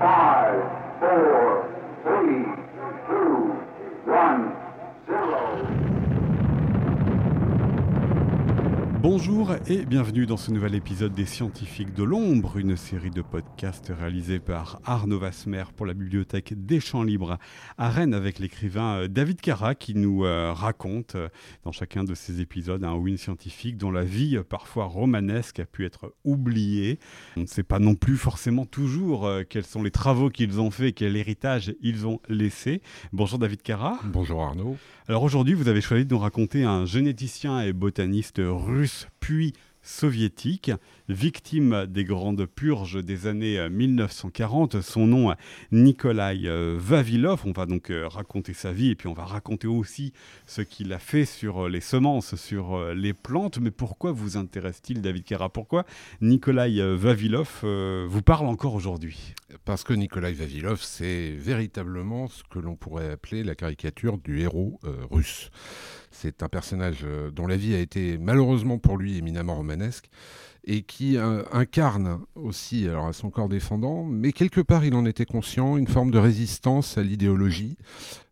Five, Bonjour et bienvenue dans ce nouvel épisode des Scientifiques de l'Ombre, une série de podcasts réalisés par Arnaud Vasmer pour la bibliothèque des Champs Libres à Rennes avec l'écrivain euh, David Cara qui nous euh, raconte euh, dans chacun de ces épisodes un ou une scientifique dont la vie parfois romanesque a pu être oubliée. On ne sait pas non plus forcément toujours quels sont les travaux qu'ils ont faits, quel héritage ils ont laissé. Bonjour David Cara. Bonjour Arnaud. Alors aujourd'hui, vous avez choisi de nous raconter un généticien et botaniste russe puis soviétique, victime des grandes purges des années 1940. Euh, Son nom, Nikolai euh, Vavilov. On va donc euh, raconter sa vie et puis on va raconter aussi ce qu'il a fait sur les semences, sur les plantes. Mais pourquoi vous intéresse-t-il, David Kara Pourquoi Nikolai Vavilov vous parle encore aujourd'hui? Parce que Nikolai Vavilov, c'est véritablement ce que l'on pourrait appeler la caricature du héros russe. C'est un personnage dont la vie a été malheureusement pour lui éminemment romanesque et qui euh, incarne aussi son corps défendant, mais quelque part il en était conscient, une forme de résistance à l'idéologie,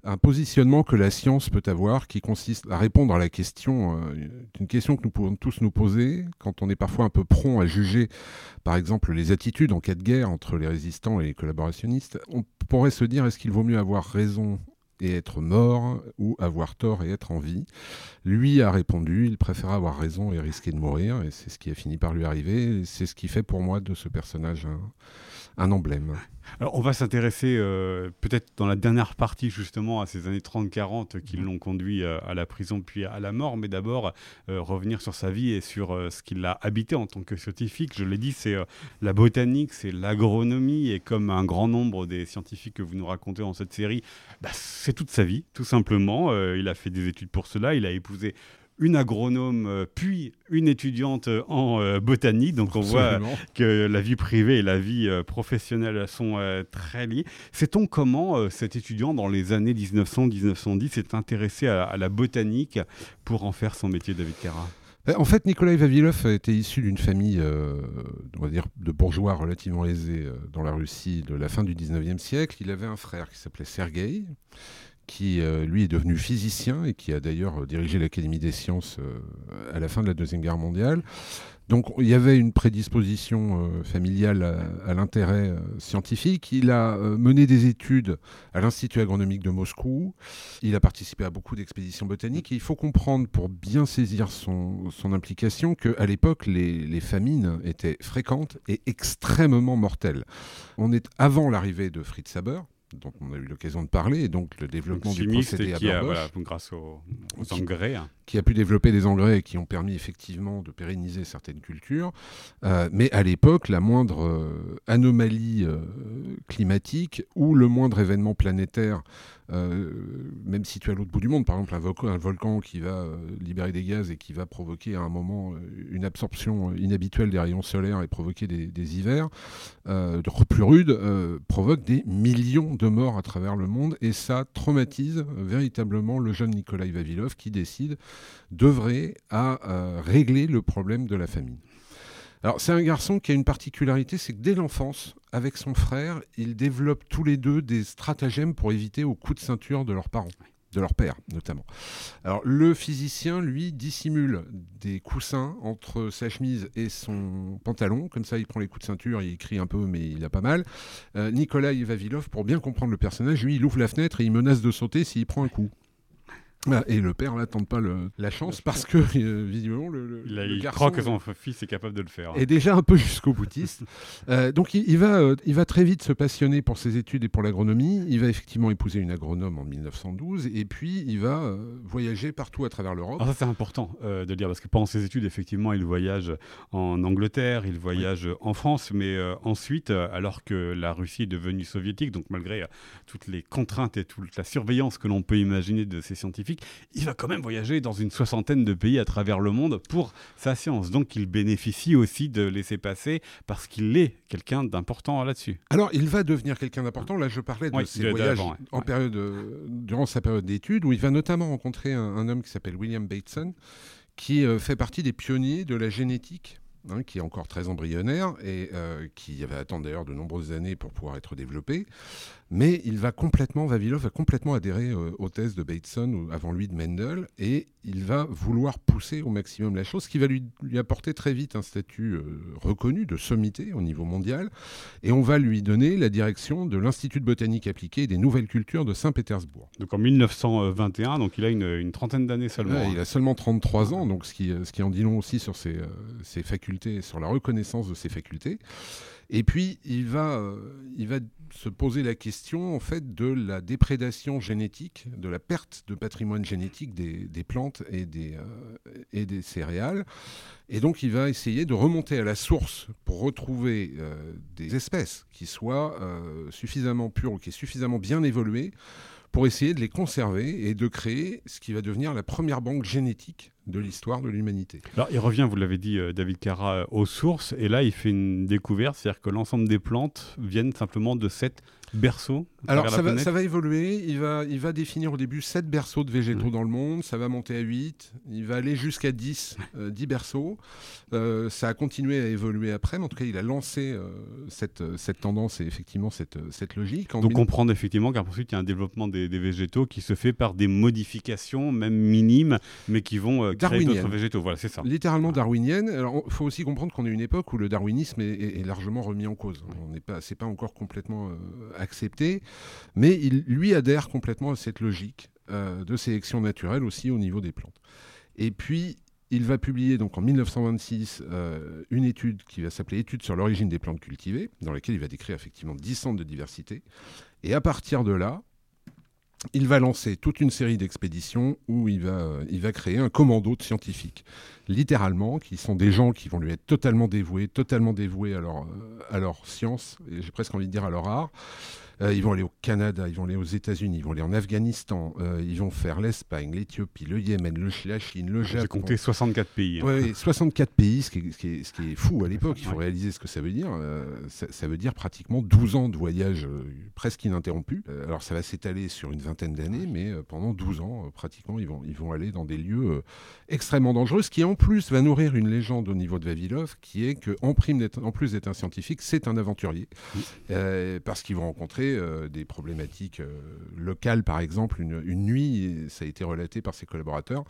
un positionnement que la science peut avoir qui consiste à répondre à la question, euh, une question que nous pouvons tous nous poser quand on est parfois un peu prompt à juger, par exemple, les attitudes en cas de guerre entre les résistants et les collaborationnistes. On pourrait se dire est-ce qu'il vaut mieux avoir raison et être mort ou avoir tort et être en vie. Lui a répondu, il préfère avoir raison et risquer de mourir, et c'est ce qui a fini par lui arriver. C'est ce qui fait pour moi de ce personnage un emblème. Alors, on va s'intéresser euh, peut-être dans la dernière partie justement à ces années 30-40 qui mhm. l'ont conduit euh, à la prison puis à la mort, mais d'abord euh, revenir sur sa vie et sur ce qu'il a habité en tant que scientifique. Je l'ai dit, c'est la botanique, c'est l'agronomie et comme un grand nombre des scientifiques que vous nous racontez dans cette série, bah, c'est toute sa vie, tout simplement. il a fait des études pour cela, il a épousé une agronome, euh, puis une étudiante en euh, botanique. Donc on voit que la vie privée et la vie euh, professionnelle sont très liées. Sait-on comment cet étudiant, dans les années 1900-1910, s'est intéressé à, la botanique pour en faire son métier, David Carra? En fait, Nikolai Vavilov était issu d'une famille, on va dire, de bourgeois relativement aisés dans la Russie de la fin du 19e siècle. Il avait un frère qui s'appelait Sergei, qui euh, lui est devenu physicien et qui a d'ailleurs euh, dirigé l'Académie des sciences euh, à la fin de la Deuxième Guerre mondiale. Donc il y avait une prédisposition familiale à, l'intérêt scientifique. Il a mené des études à l'Institut agronomique de Moscou. Il a participé à beaucoup d'expéditions botaniques. Il faut comprendre, pour bien saisir son, son implication, qu'à l'époque, les, les, famines étaient fréquentes et extrêmement mortelles. On est avant l'arrivée de Fritz Haber, dont on a eu l'occasion de parler, et donc le développement du procédé qui a, voilà, grâce aux, engrais. Hein. Qui a pu développer des engrais qui ont permis effectivement de pérenniser certaines cultures. Euh, mais à l'époque, la moindre euh, anomalie euh, climatique ou le moindre événement planétaire euh, même situé à l'autre bout du monde, par exemple un, volcan qui va euh, libérer des gaz et qui va provoquer à un moment euh, une absorption inhabituelle des rayons solaires et provoquer des, hivers plus rudes, provoque des millions de morts à travers le monde et ça traumatise véritablement le jeune Nikolai Vavilov qui décide d'œuvrer à régler le problème de la famine. Alors c'est un garçon qui a une particularité, c'est que dès l'enfance, avec son frère, ils développent tous les deux des stratagèmes pour éviter aux coups de ceinture de leurs parents de leur père notamment. Alors le physicien, lui, dissimule des coussins entre sa chemise et son pantalon, comme ça il prend les coups de ceinture, il crie un peu mais il a pas mal. Euh, Nikolai Vavilov, pour bien comprendre le personnage, lui, il ouvre la fenêtre et il menace de sauter s'il prend un coup. Ah, et le père n'attend pas la chance parce que euh, visiblement le, il, croit que son fils est capable de le faire. Est déjà un peu jusqu'au boutiste. Euh, donc il, va, euh, il va très vite se passionner pour ses études et pour l'agronomie. Il va effectivement épouser une agronome en 1912 et puis il va voyager partout à travers l'Europe. ça c'est important de dire parce que pendant ses études effectivement il voyage en Angleterre, il voyage en France, mais ensuite alors que la Russie est devenue soviétique, donc malgré toutes les contraintes et toute la surveillance que l'on peut imaginer de ces scientifiques il va quand même voyager dans une soixantaine de pays à travers le monde pour sa science. Donc il bénéficie aussi de laisser passer parce qu'il est quelqu'un d'important là-dessus. Alors il va devenir quelqu'un d'important. Là je parlais de ses voyages en période, durant sa période d'études où il va notamment rencontrer un, homme qui s'appelle William Bateson qui euh, fait partie des pionniers de la génétique hein, qui est encore très embryonnaire et qui va attendre d'ailleurs de nombreuses années pour pouvoir être développé. Mais il va complètement, Vavilov va complètement adhérer aux thèses de Bateson, ou avant lui de Mendel, et il va vouloir pousser au maximum la chose, ce qui va lui, lui apporter très vite un statut reconnu de sommité au niveau mondial. Et on va lui donner la direction de l'Institut de botanique appliquée et des nouvelles cultures de Saint-Pétersbourg. Donc en 1921, donc il a une, trentaine d'années seulement. il a seulement 33 ans, donc ce qui, ce qui en dit long aussi sur ses, euh, ses facultés, sur la reconnaissance de ses facultés. Et puis, il va, euh, il va se poser la question en fait de la déprédation génétique, de la perte de patrimoine génétique des, plantes et des, euh, et des céréales. Et donc, il va essayer de remonter à la source pour retrouver euh, des espèces qui soient suffisamment pures ou qui aient suffisamment bien évolué pour essayer de les conserver et de créer ce qui va devenir la première banque génétique de l'histoire de l'humanité. Alors il revient, vous l'avez dit, euh, David Carra, aux sources, et là il fait une découverte, c'est-à-dire que l'ensemble des plantes viennent simplement de cette berceaux Alors ça va, ça va, évoluer, il va, il va définir au début 7 berceaux de végétaux dans le monde, ça va monter à 8, il va aller jusqu'à 10, 10 euh, berceaux. Euh, ça a continué à évoluer après, mais en tout cas il a lancé euh, cette, cette tendance et effectivement cette, cette logique. Donc comprendre effectivement qu'ensuite il y a un développement des, végétaux qui se fait par des modifications, même minimes, mais qui vont d'autres végétaux. Voilà, c'est ça. Littéralement darwinienne. Alors il faut aussi comprendre qu'on est une époque où le darwinisme est, largement remis en cause. On n'est pas, c'est pas encore complètement accepté, mais il lui adhère complètement à cette logique euh, de sélection naturelle aussi au niveau des plantes. Et puis, il va publier donc en 1926 euh, une étude qui va s'appeler Étude sur l'origine des plantes cultivées, dans laquelle il va décrire effectivement 10 centres de diversité. Et à partir de là, il va lancer toute une série d'expéditions où il va, créer un commando de scientifiques, littéralement, qui sont des gens qui vont lui être totalement dévoués, totalement dévoués à leur, euh, à leur science, et j'ai presque envie de dire à leur art. Euh, ils vont aller au Canada, ils vont aller aux États-Unis, ils vont aller en Afghanistan, euh, ils vont faire l'Espagne, l'Éthiopie, le Yémen, le, la Chine, le Japon. J'ai compté 64 pays. Hein. Oui, 64 pays, ce qui, est, ce, qui est, ce qui est, fou à l'époque. Il faut réaliser ce que ça veut dire. Euh, ça, veut dire pratiquement 12 ans de voyage presque ininterrompu. alors ça va s'étaler sur une vingtaine d'années, mais pendant 12 ans, pratiquement, ils vont, ils vont aller dans des lieux extrêmement dangereux, ce qui en plus va nourrir une légende au niveau de Vavilov, qui est qu'en en plus d'être un scientifique, c'est un aventurier. parce qu'ils vont rencontrer euh, des problématiques euh, locales, par exemple. Une, nuit, ça a été relaté par ses collaborateurs,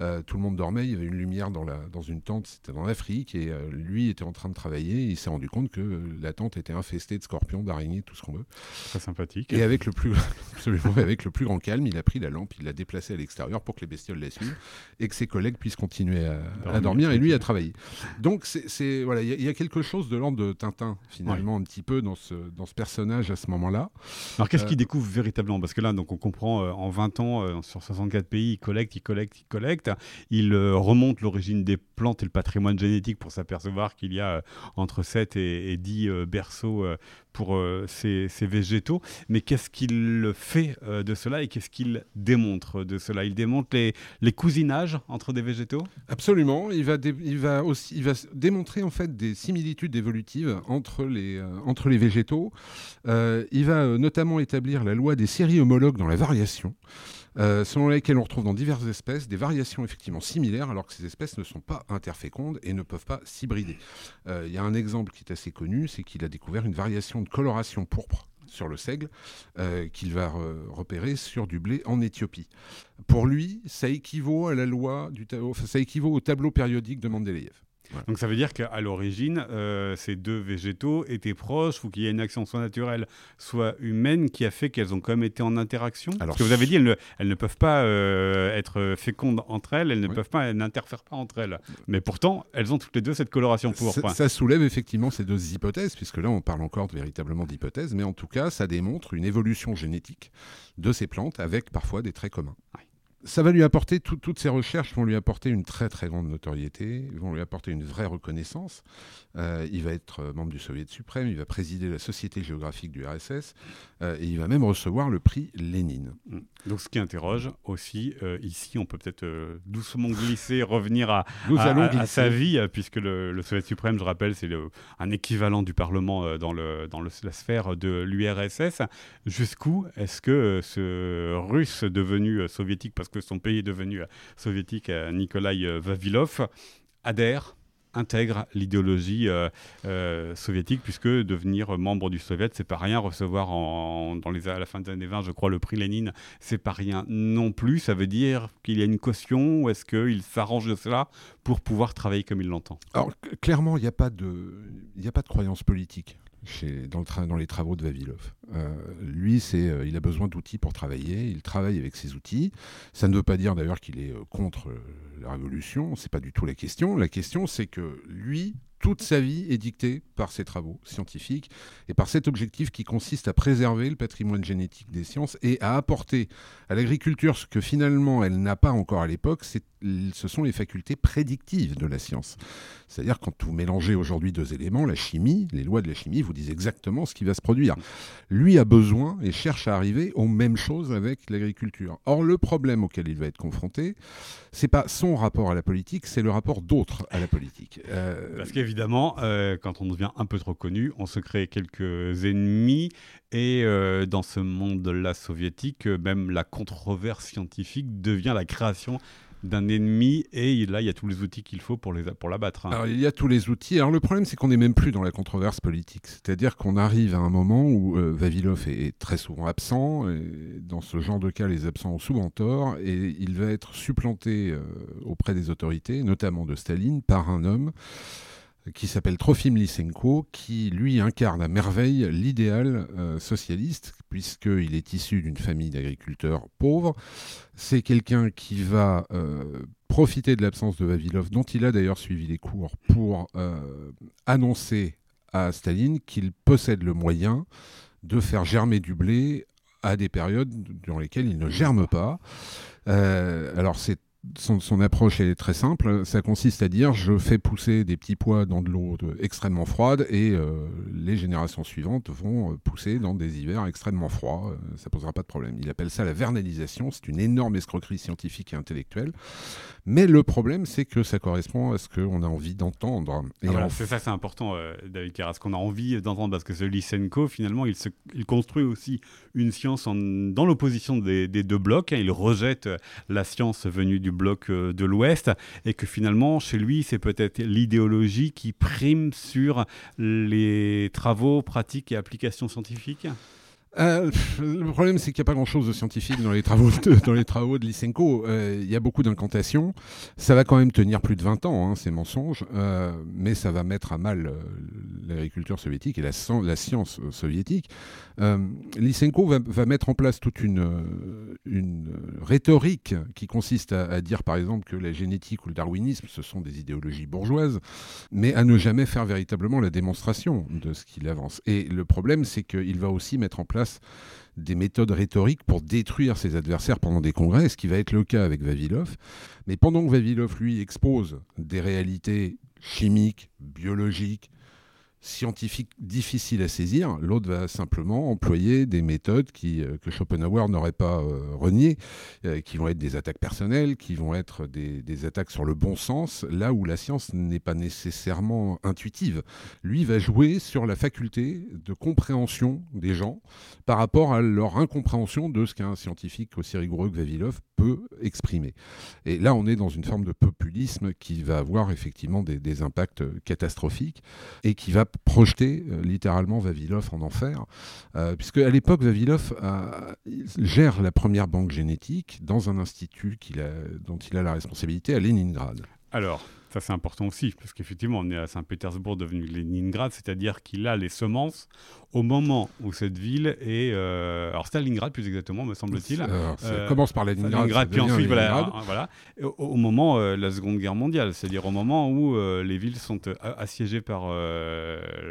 euh, tout le monde dormait, il y avait une lumière dans, la, dans une tente, c'était dans l'Afrique, et lui était en train de travailler, et il s'est rendu compte que la tente était infestée de scorpions, d'araignées, tout ce qu'on veut. Très sympathique. Et avec le, plus, avec le plus grand calme, il a pris la lampe, il l'a déplacée à l'extérieur pour que les bestioles la suivent, et que ses collègues puissent continuer à dormir, et lui à travailler. Donc c'est voilà, il y, a quelque chose de l'ordre de Tintin finalement un petit peu dans ce dans ce personnage à ce moment-là. Alors qu'est-ce qu'il euh, découvre véritablement? Parce que là, donc, on comprend, euh, en 20 ans, euh, sur 64 pays, il collecte, il collecte, il collecte. Il remonte l'origine des plantes et le patrimoine génétique pour s'apercevoir qu'il y a entre 7 et, 10 berceaux pour ces, végétaux. Mais qu'est-ce qu'il fait de cela et qu'est-ce qu'il démontre de cela? Il démontre les, les, cousinages entre des végétaux? Absolument. Il va, il va aussi il va démontrer en fait des similitudes évolutives entre les, entre les végétaux. il va euh, notamment établir la loi des séries homologues dans la variation, euh, selon laquelle on retrouve dans diverses espèces des variations effectivement similaires, alors que ces espèces ne sont pas interfécondes et ne peuvent pas s'hybrider. Euh, il y a un exemple qui est assez connu, c'est qu'il a découvert une variation de coloration pourpre sur le seigle qu'il va repérer sur du blé en Éthiopie. Pour lui, ça équivaut au tableau périodique de Mendeleïev. Donc ça veut dire qu'à l'origine, euh, ces deux végétaux étaient proches ou qu'il y a une action soit naturelle, soit humaine qui a fait qu'elles ont quand même été en interaction. Alors, Parce que vous avez dit, elles ne, peuvent pas euh, être fécondes entre elles, elles ne peuvent pas, n'interfèrent pas entre elles. Mais pourtant, elles ont toutes les deux cette coloration pourpre. Ça, ça soulève effectivement ces deux hypothèses, puisque là on parle encore véritablement d'hypothèses, mais en tout cas ça démontre une évolution génétique de ces plantes avec parfois des traits communs ça va lui apporter, toutes ces recherches vont lui apporter une très très grande notoriété, vont lui apporter une vraie reconnaissance. Euh, il va être euh, membre du Soviet suprême, il va présider la Société géographique du RSS euh, et il va même recevoir le prix Lénine. Mm. Donc ce qui interroge aussi, ici on peut peut-être doucement glisser, revenir à, à, sa vie, puisque le, le, Soviet suprême, je rappelle, c'est un équivalent du Parlement dans, le, dans le, la sphère de l'URSS. Jusqu'où est-ce que ce russe devenu soviétique, parce que son pays est devenu soviétique, Nikolai Vavilov, adhère intègre l'idéologie soviétique, puisque devenir membre du Soviet, c'est pas rien. Recevoir en, dans les, à la fin des années 20, je crois, le prix Lénine, c'est pas rien non plus. Ça veut dire qu'il y a une caution ou est-ce qu'il s'arrange de cela pour pouvoir travailler comme il l'entend? Alors, clairement, il n'y a, pas de, a pas de croyance politique dans, les travaux de Vavilov. Euh, lui, c'est, euh, il a besoin d'outils pour travailler. Il travaille avec ces outils. Ça ne veut pas dire d'ailleurs qu'il est euh, contre la révolution. C'est pas du tout la question. La question, c'est que lui toute sa vie est dictée par ses travaux scientifiques et par cet objectif qui consiste à préserver le patrimoine génétique des sciences et à apporter à l'agriculture ce que finalement elle n'a pas encore à l'époque, ce sont les facultés prédictives de la science. C'est-à-dire quand vous mélangez aujourd'hui deux éléments, la chimie, les lois de la chimie vous disent exactement ce qui va se produire. Lui a besoin et cherche à arriver aux mêmes choses avec l'agriculture. Or le problème auquel il va être confronté, c'est pas son rapport à la politique, c'est le rapport d'autres à la politique. Euh, Parce qu'évidemment, euh, quand on devient un peu trop connu, on se crée quelques ennemis et euh, dans ce monde-là soviétique, même la controverse scientifique devient la création d'un ennemi et là il y a tous les outils qu'il faut pour les pour l'abattre. Hein. Alors il y a tous les outils. Alors le problème c'est qu'on n'est même plus dans la controverse politique. C'est-à-dire qu'on arrive à un moment où euh, Vavilov est, très souvent absent. Dans ce genre de cas, les absents ont souvent tort et il va être supplanté euh, auprès des autorités, notamment de Staline, par un homme qui s'appelle Trofim Lysenko, qui lui incarne à merveille l'idéal euh, socialiste, puisqu'il est issu d'une famille d'agriculteurs pauvres. C'est quelqu'un qui va euh, profiter de l'absence de Vavilov, dont il a d'ailleurs suivi les cours, pour euh, annoncer à Staline qu'il possède le moyen de faire germer du blé à des périodes durant lesquelles il ne germe pas. alors c'est son, approche est très simple. Ça consiste à dire je fais pousser des petits pois dans de l'eau extrêmement froide et euh, les générations suivantes vont euh, pousser dans des hivers extrêmement froids. Euh, ça posera pas de problème. Il appelle ça la vernalisation. C'est une énorme escroquerie scientifique et intellectuelle. Mais le problème, c'est que ça correspond à ce qu'on a envie d'entendre. Ah, c'est ça, c'est important, David Carras, ce qu'on a envie d'entendre parce que ce Lysenko, finalement, il, se, il construit aussi une science en, dans l'opposition des, des, deux blocs. Hein. Il rejette la science venue du bloc euh, de l'Ouest, et que finalement, chez lui, c'est peut-être l'idéologie qui prime sur les travaux, pratiques et applications scientifiques? Euh, le problème, c'est qu'il n'y a pas grand-chose de scientifique dans les travaux de, Lysenko. Euh, il y a beaucoup d'incantations. Ça va quand même tenir plus de 20 ans, hein, ces mensonges, euh, mais ça va mettre à mal l'agriculture soviétique et la, science soviétique. Lysenko va, mettre en place toute une, rhétorique qui consiste à, dire, par exemple, que la génétique ou le darwinisme, ce sont des idéologies bourgeoises, mais à ne jamais faire véritablement la démonstration de ce qu'il avance. Et le problème, c'est qu'il va aussi mettre en place des méthodes rhétoriques pour détruire ses adversaires pendant des congrès, ce qui va être le cas avec Vavilov. Mais pendant que Vavilov, lui, expose des réalités chimiques, biologiques, scientifique difficile à saisir, l'autre va simplement employer des méthodes qui, euh, que Schopenhauer n'aurait pas euh, reniées, euh, qui vont être des attaques personnelles, qui vont être des, attaques sur le bon sens, là où la science n'est pas nécessairement intuitive. Lui va jouer sur la faculté de compréhension des gens par rapport à leur incompréhension de ce qu'un scientifique aussi rigoureux que Vavilov peut exprimer. Et là, on est dans une forme de populisme qui va avoir effectivement des, impacts catastrophiques et qui va projeter euh, littéralement Vavilov en enfer, euh, puisque à l'époque Vavilov gère la première banque génétique dans un institut dont il a la responsabilité à Leningrad. Alors, ça c'est important aussi, parce qu'effectivement on est à Saint-Pétersbourg devenu Leningrad, c'est-à-dire qu'il a les semences au moment où cette ville est... Euh, alors Stalingrad plus exactement, me semble-t-il. Euh, commence par Leningrad, puis ensuite, voilà, voilà au, au, moment euh, la Seconde Guerre mondiale, c'est-à-dire au moment où les villes sont assiégées par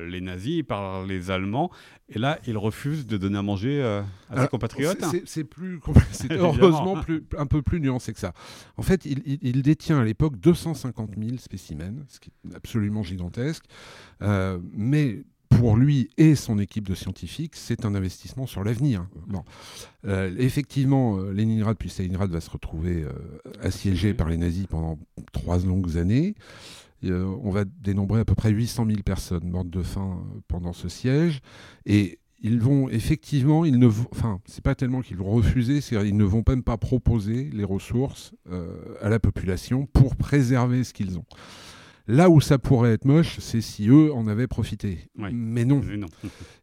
les nazis, par les Allemands, et là, il refuse de donner à manger à ses compatriotes. C'est plus, heureusement plus, un peu plus nuancé que ça. En fait, il, il détient à l'époque 250 000 spécimens, ce qui est absolument gigantesque. mais pour lui et son équipe de scientifiques, c'est un investissement sur l'avenir. Bon. Euh, effectivement, euh, Leningrad puis Stalingrad va se retrouver euh, assiégé par les nazis pendant trois longues années. On va dénombrer à peu près 800 000 personnes mortes de faim pendant ce siège. Et ils vont effectivement, ils ne, enfin, c'est pas tellement qu'ils vont refuser, c'est ils ne vont même pas proposer les ressources à la population pour préserver ce qu'ils ont. Là où ça pourrait être moche, c'est si eux en avaient profité. Ouais. Mais non. Mais non.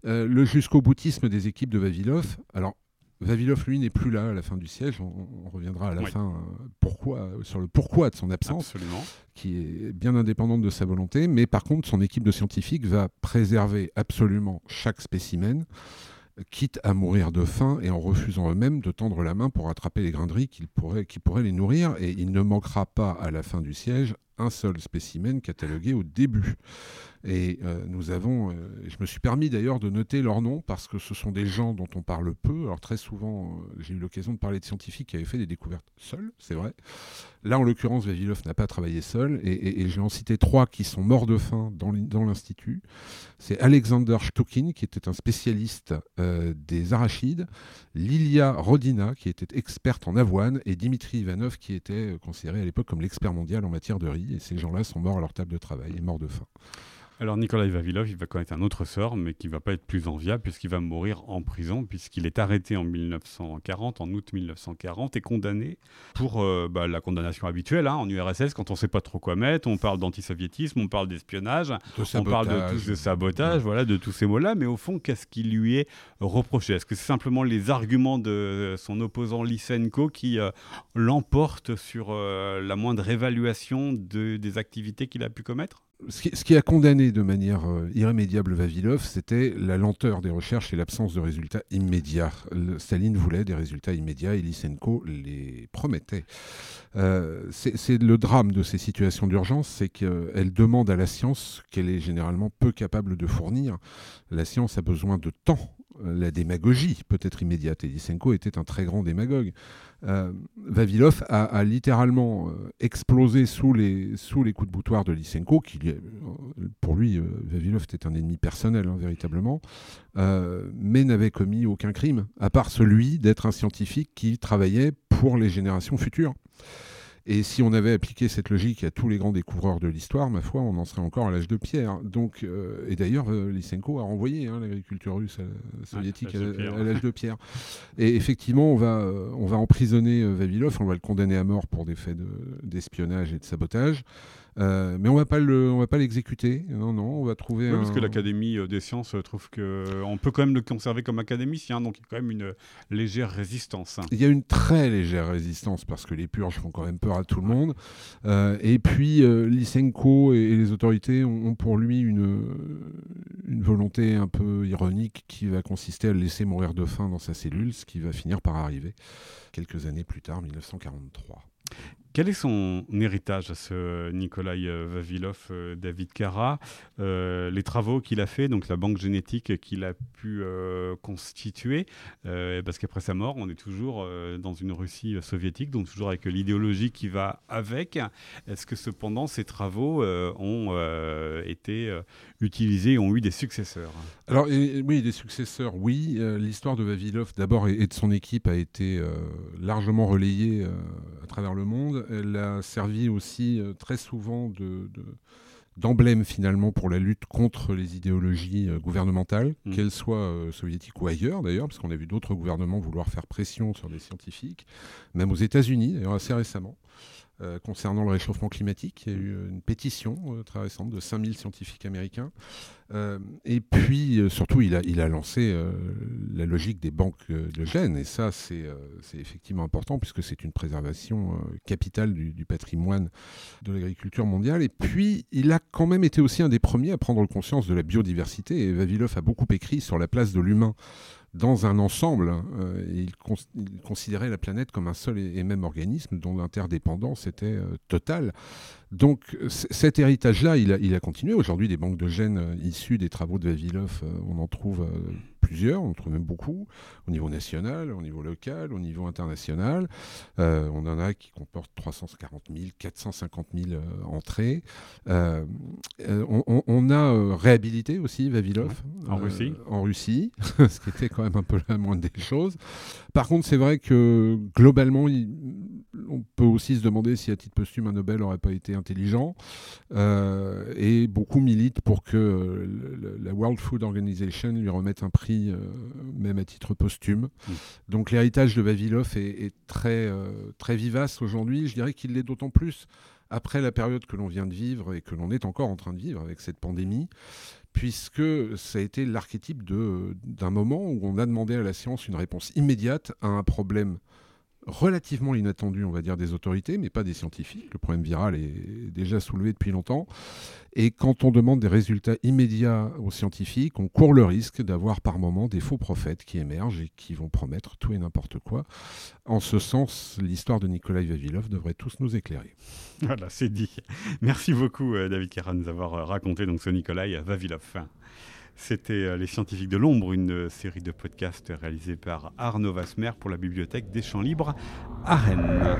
Euh, le jusqu'au boutisme des équipes de Vavilov. Alors, Vavilov, lui, n'est plus là à la fin du siège. On, on reviendra à la Oui. fin euh, pourquoi, sur le pourquoi de son absence, Absolument. qui est bien indépendante de sa volonté. Mais par contre, son équipe de scientifiques va préserver absolument chaque spécimen, quitte à mourir de faim et en refusant eux-mêmes de tendre la main pour attraper les grains de riz qu'ils pourraient- qui pourraient les nourrir. Et il ne manquera pas à la fin du siège un seul spécimen catalogué au début. Et euh, nous avons, euh, je me suis permis d'ailleurs de noter leurs noms parce que ce sont des gens dont on parle peu. Alors très souvent, euh, j'ai eu l'occasion de parler de scientifiques qui avaient fait des découvertes seuls, c'est vrai. Là, en l'occurrence, Vavilov n'a pas travaillé seul. Et, et- vais en citer trois qui sont morts de faim dans l'in- dans l'Institut. C'est Alexander Shtukin, qui était un spécialiste des arachides, Lilia Rodina, qui était experte en avoine, et Dimitri Ivanov, qui était considéré à l'époque comme l'expert mondial en matière de riz. Et ces gens-là sont morts à leur table de travail et morts de faim. Alors Nikolai Vavilov, il va connaître un autre sort, mais qui va pas être plus enviable puisqu'il va mourir en prison, puisqu'il est arrêté en 1940, en août 1940, et condamné pour euh, bah, la condamnation habituelle hein, en URSS, quand on sait pas trop quoi mettre, on parle d'antisoviétisme, on parle d'espionnage, De on parle de sabotage. tous de sabotage, voilà, de tous ces mots-là, mais au fond, qu'est-ce qui lui est reproché? Est-ce que c'est simplement les arguments de son opposant Lysenko qui euh, l'emportent sur euh, la moindre évaluation de- des activités qu'il a pu commettre? Ce qui, a condamné de manière euh, irrémédiable Vavilov, c'était la lenteur des recherches et l'absence de résultats immédiats. Staline voulait des résultats immédiats et Lysenko les promettait. Euh, c'est le drame de ces situations d'urgence, c'est qu'elles demandent à la science qu'elle est généralement peu capable de fournir. La science a besoin de temps. La démagogie peut être immédiate et Lysenko était un très grand démagogue. Euh, Vavilov a, littéralement euh, explosé sous les, coups de boutoir de Lysenko, qui euh, pour lui, Vavilov était un ennemi personnel, hein, véritablement, mais n'avait commis aucun crime, à part celui d'être un scientifique qui travaillait pour les générations futures. Et si on avait appliqué cette logique à tous les grands découvreurs de l'histoire, ma foi, on en serait encore à l'âge de pierre. Donc, euh, et d'ailleurs, euh, Lysenko a renvoyé hein, l'agriculture russe à la- soviétique à- l'âge de pierre. Et effectivement, on va, euh, on va emprisonner Vavilov, on va le condamner à mort pour des faits de- d'espionnage et de sabotage. Euh, mais on va pas le, on va pas l'exécuter. Non, non, on va trouver Oui, un. parce que l'Académie euh, des sciences euh, trouve que on peut quand même le conserver comme académicien, donc il y a quand même une légère résistance. hein. Il y a une très légère résistance parce que les purges font quand même peur à tout le monde. Euh, et puis euh, Lysenko et, et les autorités ont, ont pour lui une, une volonté un peu ironique qui va consister à le laisser mourir de faim dans sa cellule, ce qui va finir par arriver quelques années plus tard, 1943. Quel est son héritage à ce Nikolai euh, Vavilov, euh, David Kara Euh, Les travaux qu'il a fait, donc la banque génétique qu'il a pu constituer, parce qu'après sa mort, on est toujours dans une Russie soviétique, donc toujours avec l'idéologie qui va avec. Est-ce que cependant ces travaux ont été utilisés, ont eu des successeurs? Alors oui, des successeurs, oui. L'histoire de Vavilov d'abord et, de son équipe a été largement relayée à travers le monde. Elle a servi aussi euh, très souvent de, de- d'emblème finalement pour la lutte contre les idéologies euh, gouvernementales, Mm. qu'elles soient euh, soviétiques ou ailleurs d'ailleurs, parce qu'on a vu d'autres gouvernements vouloir faire pression sur des scientifiques, même aux États-Unis d'ailleurs assez récemment. euh, concernant le réchauffement climatique, il y a eu une pétition très récente de 5000 scientifiques américains euh, et puis, euh, surtout, il a, lancé euh, la logique des banques de gènes. Et ça, c'est effectivement important puisque c'est une préservation capitale du, patrimoine de l'agriculture mondiale. Et puis, il a quand même été aussi un des premiers à prendre conscience de la biodiversité. Et Vavilov a beaucoup écrit sur la place de l'humain dans un ensemble. il, cons- il considérait la planète comme un seul et même organisme dont l'interdépendance était totale. Donc cet héritage-là, il a, il a continué. Aujourd'hui, des banques de gènes euh, issues des travaux de Vavilov, euh, on en trouve euh, plusieurs, on en trouve même beaucoup, au niveau national, au niveau local, au niveau international. Euh, on en a qui comportent 340 000, 450 000 euh, entrées. Euh, on, on- on a réhabilité aussi Vavilov. En euh, Russie. En Russie, ce qui était quand même un peu la moindre des choses. Par contre, c'est vrai que globalement, il- on peut aussi se demander si à titre posthume un Nobel n'aurait pas été intelligent. Euh, et beaucoup militent pour que euh, le- la World Food Organization lui remette un prix, euh, même à titre posthume. Donc l'héritage de Vavilov est, est très, euh, très vivace aujourd'hui. Je dirais qu'il l'est d'autant plus après la période que l'on vient de vivre et que l'on est encore en train de vivre avec cette pandémie, puisque ça a été l'archétype d'un moment où on a demandé à la science une réponse immédiate à un problème relativement inattendu, on va dire, des autorités, mais pas des scientifiques. Le problème viral est déjà soulevé depuis longtemps. Et quand on demande des résultats immédiats aux scientifiques, on court le risque d'avoir par moments des faux prophètes qui émergent et qui vont promettre tout et n'importe quoi. En ce sens, l'histoire de Nikolai Vavilov devrait tous nous éclairer. Voilà, c'est dit. Merci beaucoup, euh, David Kera, de nous avoir euh, raconté donc, ce Nikolai Vavilov. C'était euh, Les Scientifiques de l'Ombre, une série de podcasts réalisés par Arnaud Vasmer pour la Bibliothèque des Champs Libres à Rennes.